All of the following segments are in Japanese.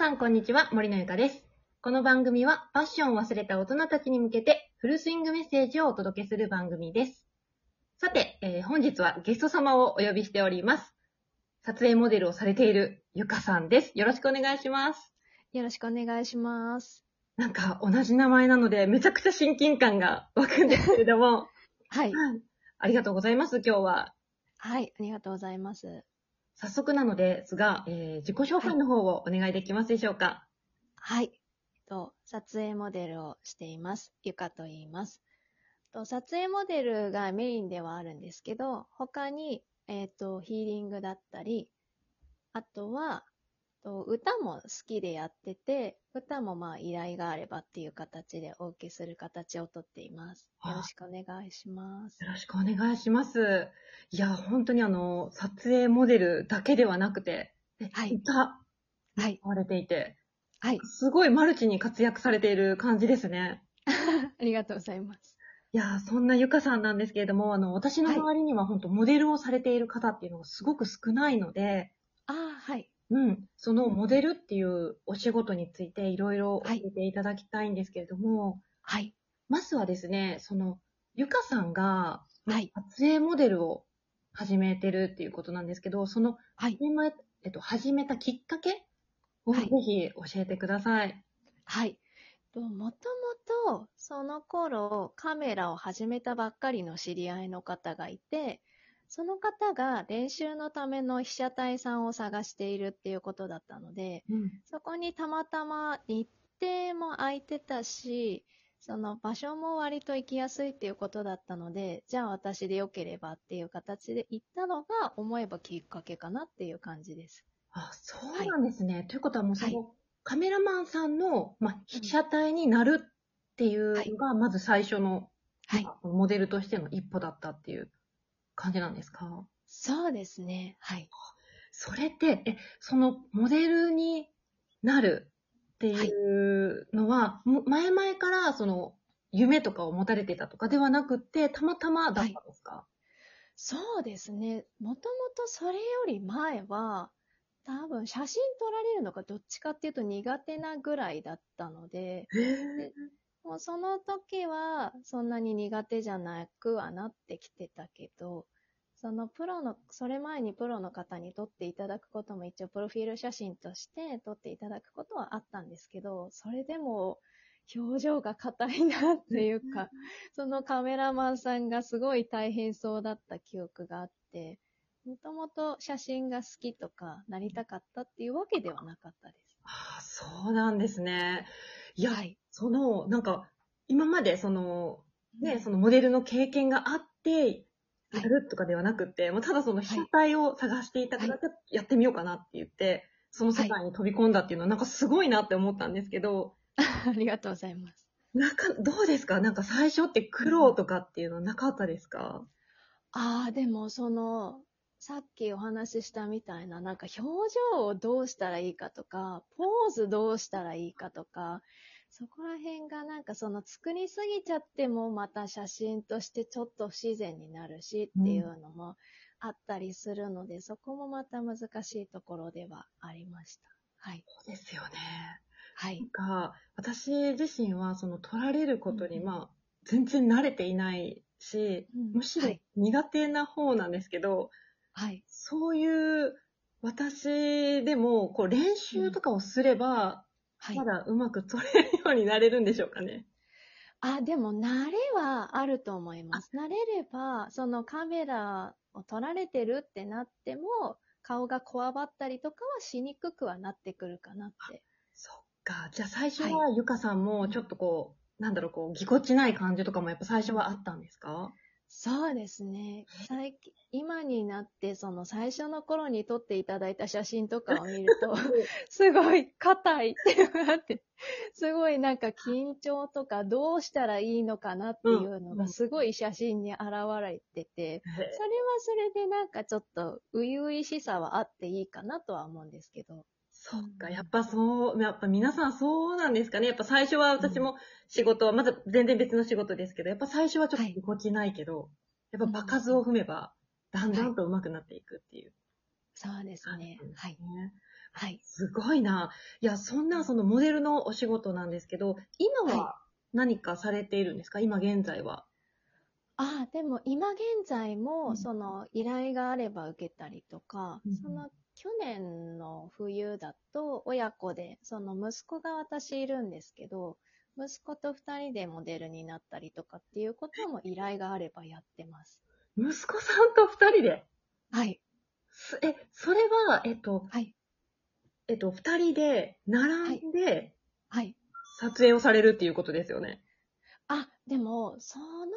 さん、こんにちは。森のゆかです。この番組は、パッションを忘れた大人たちに向けて、フルスイングメッセージをお届けする番組です。さて、えー本日はゲスト様をお呼びしております。撮影モデルをされているゆかさんです。よろしくお願いします。よろしくお願いします。なんか、同じ名前なので、めちゃくちゃ親近感が湧くんですけれども、はい。はい。ありがとうございます、今日は。はい、ありがとうございます。早速なのですが、えー自己紹介の方をお願いできますでしょうか？はい。と、撮影モデルをしています。ゆかと言います。と撮影モデルがメインではあるんですけど、他に、えっと、ヒーリングだったり、あとは、と歌も好きでやってて、歌もまあ依頼があればっていう形でお受けする形をとっています。あよろしくお願いします。よろしくお願いします。いや、本当にあの、撮影モデルだけではなくて、えはい歌、はい。われていて、はい。すごいマルチに活躍されている感じですね。ありがとうございます。いや、そんなゆかさんなんですけれども、あの、私の周りには本当モデルをされている方っていうのがすごく少ないので、ああ、はい。うん、そのモデルっていうお仕事についていろいろ教はいえていただきたいんですけれども、はい。まずはですね、その、ゆかさんが、はい。撮影モデルを始めてるっていうことなんですけど、その、はい。始めえっと、始めたきっかけをぜはいひ教えてください。はい。ともともと、その頃、カメラを始めたばっかりの知り合いの方がいて、その方が練習のための被写体さんを探しているっていうことだったので、うん。そこにたまたま日程も空いてたし、その場所も割と行きやすいっていうことだったので、じゃあ私でよければっていう形で行ったのが思えばきっかけかなっていう感じです。あ、そうなんですね。ということはもうその、はいカメラマンさんの、まあ、被写体になるっていうのが、まず最初の、はい。まあモデルとしての一歩だったっていう感じなんですか？そうですね。はい。それって、え、そのモデルになるっていうのは、も前々からその夢とかを持たれてたとかではなくて、たまたまだったんですか、そうですね。もともとそれより前は、多分写真撮られるのがどっちかっていうと苦手なぐらいだったので、へえ。もうその時はそんなに苦手じゃなくはなってきてたけど、そのプロの、それ前にプロの方に撮っていただくことも一応プロフィール写真として撮っていただくことはあったんですけど、それでも表情が硬いなっていうか、そのカメラマンさんがすごい大変そうだった記憶があって、もともと写真が好きとかなりたかったっていうわけではなかったです。ああ、そうなんですね。いや、はい。その、なんか、今までその、ね、そのモデルの経験があって、やるとかではなくて、もうただその被写体を探していたから、やってみようかなって言って、その世界に飛び込んだっていうのは、なんかすごいなって思ったんですけど、ありがとうございます。なんか、どうですか？なんか最初って苦労とかっていうのはなかったですか、ああ、でもその、さっきお話ししたみたいな、なんか表情をどうしたらいいかとか、ポーズどうしたらいいかとか、そこら辺がなんかその作りすぎちゃってもまた写真としてちょっと不自然になるしっていうのもあったりするので、そこもまた難しいところではありました。はい。そうですよね。はい。が、私自身はその撮られることに、うんまあ、全然慣れていないし、うんむしろはい苦手な方なんですけど、はい。そういう私でもこう練習とかをすれば、はいま。だうまく撮れるようになれるんでしょうかね。あ、でも慣れはあると思います。慣れれば、そのカメラを撮られてるってなっても、顔がこわばったりとかはしにくくはなってくるかなって。そっか。じゃあ最初ははゆかさんもちょっとこう、なんだろう、こう、ぎこちない感じとかもやっぱ最初はあったんですか？そうですね。最近、今になって、その最初の頃に撮っていただいた写真とかを見ると、すごい硬いっていうのがあって、すごいなんか緊張とかどうしたらいいのかなっていうのうんがすごい写真に現れてて、それはそれでなんかちょっと初々しさはあっていいかなとは思うんですけど。そっか、やっぱそう、やっぱ皆さんそうなんですかね。やっぱ最初は私も仕事は、まだ全然別の仕事ですけど、やっぱ最初はちょっとはいぎこちないけど、やっぱ場数を踏めば、だんだんと上手くなっていくっていうそうですねはい。ね。はい。すごいな。いや、そんなそのモデルのお仕事なんですけど、今はは何かされているんですか、今現在は。ああ、でも今現在うんも、その依頼があれば受けたりとか、うんその去年の冬だと親子で、その息子が私いるんですけど、息子と二人でモデルになったりとかっていうことも依頼があればやってます。息子さんと二人で？はい。すえ、それは、えっと、はい。えっと、二人で並んではい。撮影をされるっていうことですよね。あ、でも、そのケ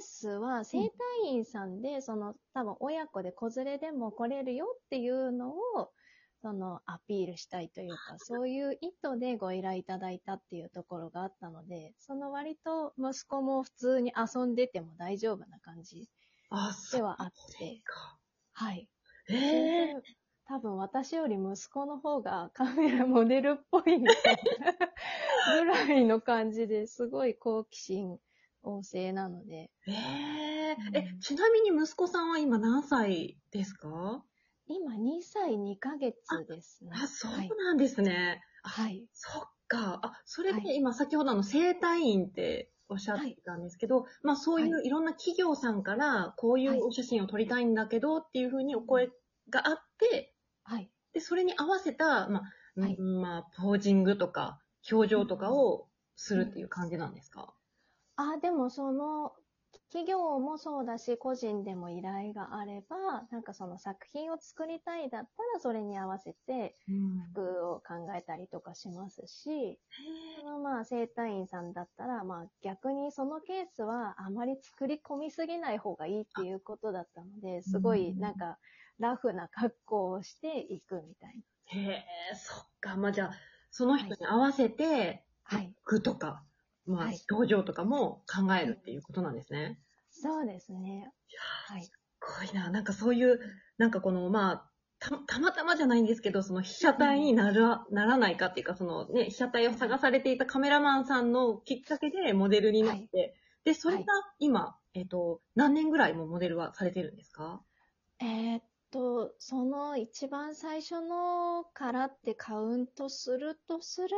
ースは整体院さんで、その多分親子で子連れでも来れるよっていうのを、そのアピールしたいというか、そういう意図でご依頼いただいたっていうところがあったので、その割と息子も普通に遊んでても大丈夫な感じではあって、か。はい。え全え然多分私より息子の方がカメラモデルっぽいみたいなぐらいの感じですごい好奇心旺盛なので、ええうんえ、ちなみに息子さんは今何歳ですか？今2歳2ヶ月ですね。あ、そうはい。なんですね。はい。そっか。あ、それはいで今先ほどあの整体院っておっしゃってたんですけど、まあそういういろんな企業さんからこういうお写真を撮りたいんだけどっていうふうにお声があって、はい。で、それに合わせた、まあ、はいうんまあ、ポージングとか表情とかをするっていう感じなんですか、あ、でもその、企業もそうだし、個人でも依頼があれば、なんかその作品を作りたいだったら、それに合わせてうん服を考えたりとかしますし、そのまあ整体院さんだったら、まあ逆にそのケースはあまり作り込みすぎない方がいいっていうことだったので、すごいなんかラフな格好をしていくみたいな。へえ、そっか。まあじゃあ、その人に合わせて、はい。服とか、まあはい、表情とかも考えるっていうことなんですね。そうですね。はい。すごいな。なんかそういう、なんかこの、まあ、たたまたまじゃないんですけど、その被写体にならならないかっていうか、そのね、被写体を探されていたカメラマンさんのきっかけでモデルになって、で、それが今、えっ、と、何年ぐらいもモデルはされてるんですか？えーっと、その一番最初のからってカウントするとする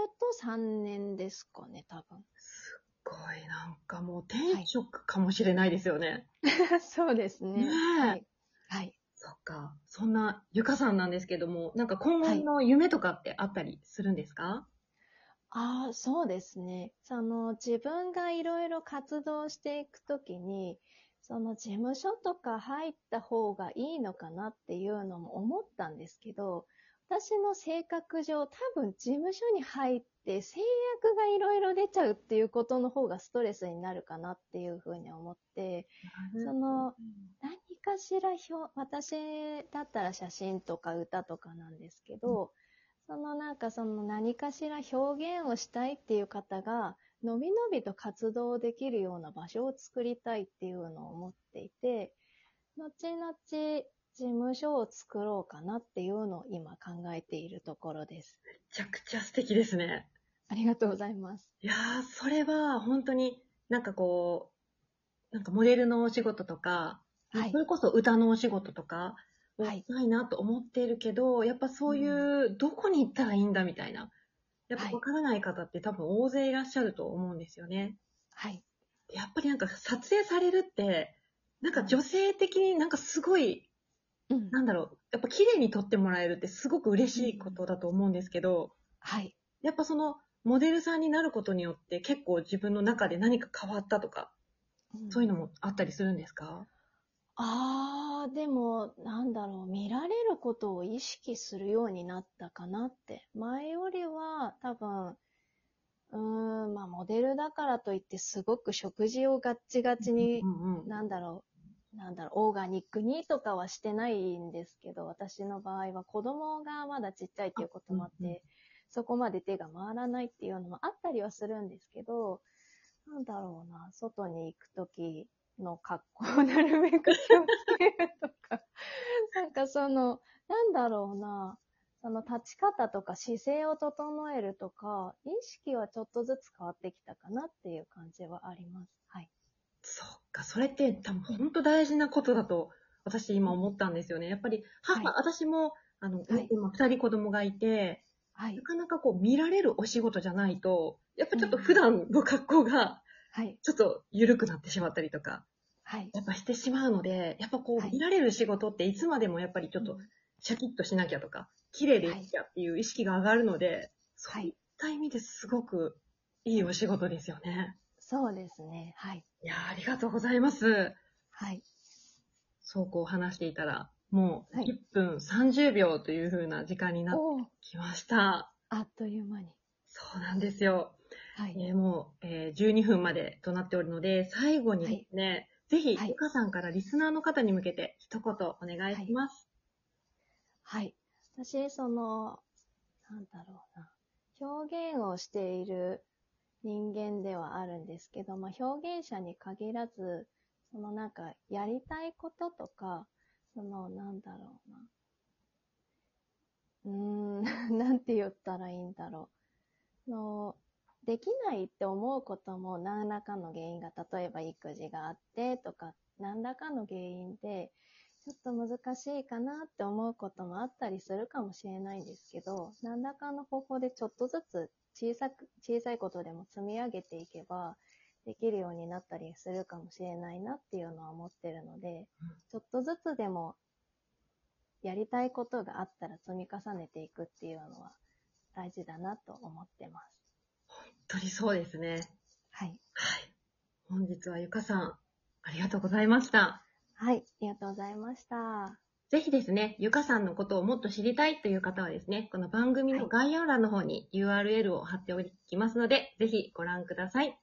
と3年ですかね、多分。すごい、なんかもう転職かもしれないですよね。そうですね。ねえはい。はい。そっか。そんなゆかさんなんですけども、なんか今後の夢とかってあったりするんですか、ああ、そうですね。その自分がいろいろ活動していくときに、その事務所とか入った方がいいのかなっていうのも思ったんですけど、私の性格上、多分事務所に入って制約がいろいろ出ちゃうっていうことの方がストレスになるかなっていうふうに思って、その何かしら表、私だったら写真とか歌とかなんですけど、そのなんかその何かしら表現をしたいっていう方が、のびのびと活動できるような場所を作りたいっていうのを思っていて、後々事務所を作ろうかなっていうのを今考えているところです。めちゃくちゃ素敵ですね。ありがとうございます。いやー、それは本当になんかこう、なんかモデルのお仕事とか、はいそれこそ歌のお仕事とかをはいしたいなと思っているけど、やっぱそういう、どこに行ったらいいんだみたいな。やっぱはいわからない方って多分大勢いらっしゃると思うんですよね。はい。でやっぱりなんか撮影されるって、なんか女性的になんかすごい、うん。なんだろう、やっぱ綺麗に撮ってもらえるってすごく嬉しいことだと思うんですけど、はい。やっぱそのモデルさんになることによって結構自分の中で何か変わったとか、そういうのもあったりするんですか？ああ、でも、なんだろう、見られることを意識するようになったかなって。前よりは、多分、うーん、まあ、モデルだからといって、すごく食事をガッチガチにう、んうん。なんだろう、なんだろう、オーガニックにとかはしてないんですけど、私の場合は子供がまだちっちゃいっていうこともあっうんうんて、そこまで手が回らないっていうのもあったりはするんですけど、なんだろうな、外に行くときの格好をなるべく気をつけるとか、なんかその、なんだろうな、その立ち方とか姿勢を整えるとか、意識はちょっとずつ変わってきたかなっていう感じはあります。はい。そっか、それって多分本当大事なことだと私今思ったんですよね。やっぱり母、はい私もあの、はい今二人子供がいて、はいな。かなかこう見られるお仕事じゃないと、やっぱちょっと普段の格好がはい。ちょっと緩くなってしまったりとか、はい。やっぱしてしまうので、やっぱこはいう見られる仕事っていつまでもやっぱりちょっとシャキッとしなきゃとか、綺麗でいきゃっていう意識が上がるので、そういった意味ですごくいいお仕事ですよね。そうですね。はい。いやーありがとうございます。はい。そうこう話していたら、もうはい1分30秒という風な時間になってきました。あっという間に。そうなんですよ。はい。えーもう、えー12分までとなっておるので、最後にですね、ぜひ、はいゆかさんからリスナーの方に向けて一言お願いします。はい。私、その、なんだろうな。表現をしている人間ではあるんですけど、まあ、表現者に限らず、そのなんか、やりたいこととか、その、なんだろうな。うーん、なんて言ったらいいんだろう。のできないって思うことも何らかの原因が、例えば育児があってとか、何らかの原因で、ちょっと難しいかなって思うこともあったりするかもしれないんですけど、何らかの方法でちょっとずつ小さく、小さいことでも積み上げていけば、できるようになったりするかもしれないなっていうのは思ってるのでうん、ちょっとずつでもやりたいことがあったら積み重ねていくっていうのは大事だなと思ってます。本当にそうですね。はい。はい。本日はゆかさん、ありがとうございました。はい。ありがとうございました。ぜひですね、ゆかさんのことをもっと知りたいという方はですね、この番組の概要欄の方に URL を貼っておきますので、ぜひご覧ください。